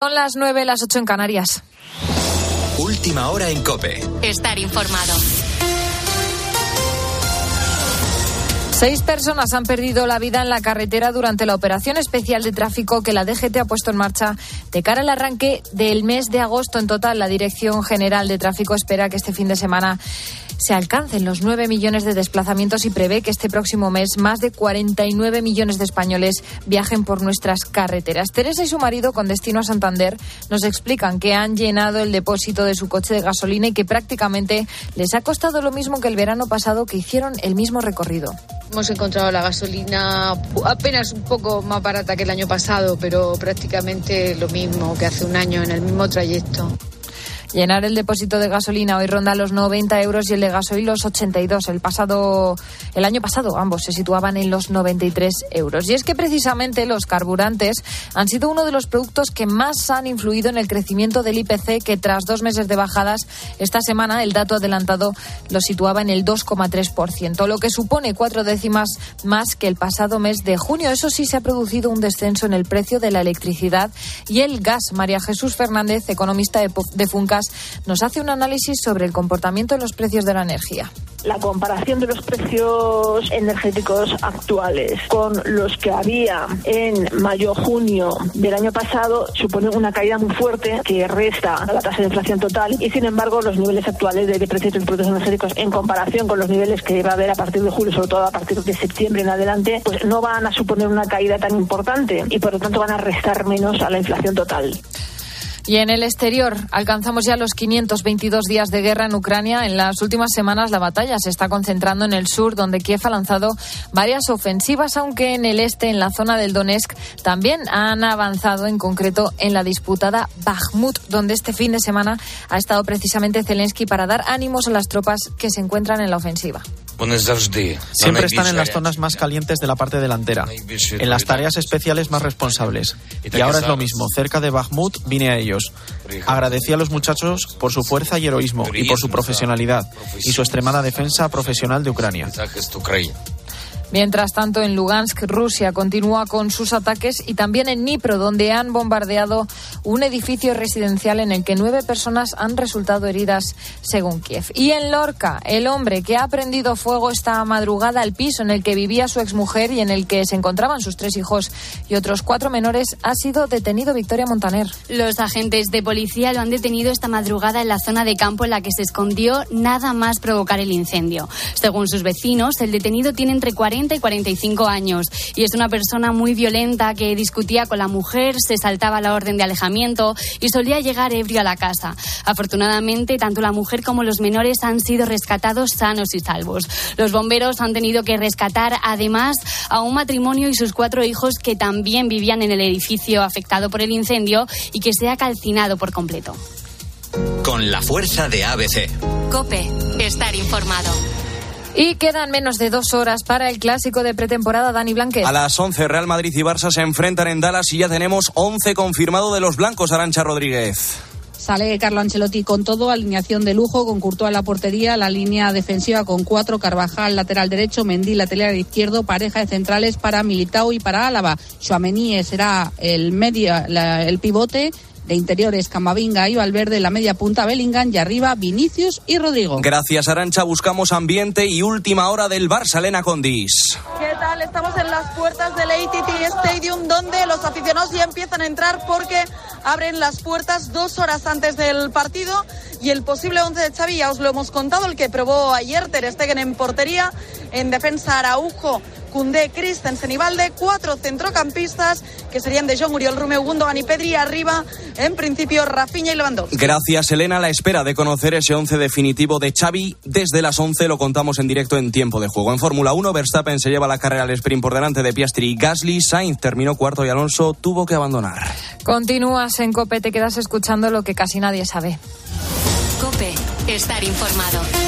Son las nueve, las ocho en Canarias. Última hora en Cope. Estar informado. Seis personas han perdido la vida en la carretera durante la operación especial de tráfico que la DGT ha puesto en marcha de cara al arranque del mes de agosto. En total, la Dirección General de Tráfico espera que este fin de semana se alcancen los 9 millones de desplazamientos y prevé que este próximo mes más de 49 millones de españoles viajen por nuestras carreteras. Teresa y su marido, con destino a Santander, nos explican que han llenado el depósito de su coche de gasolina y que prácticamente les ha costado lo mismo que el verano pasado que hicieron el mismo recorrido. Hemos encontrado la gasolina apenas un poco más barata que el año pasado, pero prácticamente lo mismo que hace un año en el mismo trayecto. Llenar el depósito de gasolina hoy ronda los 90 euros y el de gasoil los 82. El pasado, el año pasado ambos se situaban en los 93 euros. Y es que precisamente los carburantes han sido uno de los productos que más han influido en el crecimiento del IPC, que tras dos meses de bajadas esta semana el dato adelantado lo situaba en el 2,3%, lo que supone cuatro décimas más que el pasado mes de junio. Eso sí se ha producido un descenso en el precio de la electricidad y el gas. María Jesús Fernández, economista de Funca nos hace un análisis sobre el comportamiento de los precios de la energía la comparación de los precios energéticos actuales con los que había en mayo-junio del año pasado supone una caída muy fuerte que resta a la tasa de inflación total y sin embargo los niveles actuales de precios de los productos energéticos en comparación con los niveles que va a haber a partir de julio, sobre todo a partir de septiembre en adelante, pues no van a suponer una caída tan importante y por lo tanto van a restar menos a la inflación total. Y en el exterior alcanzamos ya los 522 días de guerra en Ucrania. En las últimas semanas la batalla se está concentrando en el sur, donde Kiev ha lanzado varias ofensivas, aunque en el este, en la zona del Donetsk, también han avanzado, en concreto en la disputada Bakhmut, donde este fin de semana ha estado precisamente Zelensky para dar ánimos a las tropas que se encuentran en la ofensiva. Siempre están en las zonas más calientes de la parte delantera, en las tareas especiales más responsables. Y ahora es lo mismo, cerca de Bakhmut vine a ellos. Agradecí a los muchachos por su fuerza y heroísmo y por su profesionalidad y su extremada defensa profesional de Ucrania. Mientras tanto, en Lugansk, Rusia continúa con sus ataques y también en Dnipro, donde han bombardeado un edificio residencial en el que nueve personas han resultado heridas, según Kiev. Y en Lorca, el hombre que ha prendido fuego esta madrugada al piso en el que vivía su exmujer y en el que se encontraban sus tres hijos y otros cuatro menores ha sido detenido Victoria Montaner. Los agentes de policía lo han detenido esta madrugada en la zona de campo en la que se escondió nada más provocar el incendio. Según sus vecinos, el detenido tiene entre 40 y 45 años y es una persona muy violenta que discutía con la mujer, se saltaba la orden de alejamiento y solía llegar ebrio a la casa. Afortunadamente, tanto la mujer como los menores han sido rescatados sanos y salvos. Los bomberos han tenido que rescatar además a un matrimonio y sus cuatro hijos que también vivían en el edificio afectado por el incendio y que se ha calcinado por completo. Con la fuerza de ABC. Cope, estar informado. Y quedan menos de dos horas para el clásico de pretemporada, Dani Blanquet. A las 11, Real Madrid y Barça se enfrentan en Dallas y ya tenemos 11 confirmado de los blancos, Arancha Rodríguez. Sale Carlo Ancelotti con todo, alineación de lujo, con Courtois en la portería, la línea defensiva con cuatro, Carvajal lateral derecho, Mendy lateral izquierdo, pareja de centrales para Militao y para Álava. Chouameni será el medio, el pivote, de interiores Camavinga y Valverde, la media punta Bellingham y arriba Vinicius y Rodrigo. Gracias Arancha, buscamos ambiente y última hora del Barça, Elena Condis. ¿Qué tal? Estamos en las puertas del ATT Stadium donde los aficionados ya empiezan a entrar porque abren las puertas dos horas antes del partido y el posible once de Xavi ya os lo hemos contado, el que probó ayer Ter Stegen en portería, en defensa Araujo, Cundé, Christensen y Valde, cuatro centrocampistas que serían de John Uriol, Romeo Gundogan y Pedri, arriba en principio Rafinha y Lewandowski. Gracias Elena, a la espera de conocer ese once definitivo de Xavi, desde las 11 lo contamos en directo en tiempo de juego. En Fórmula 1, Verstappen se lleva la carrera al sprint por delante de Piastri y Gasly, Sainz terminó cuarto y Alonso tuvo que abandonar. En COPE, te quedas escuchando lo que casi nadie sabe. COPE, estar informado.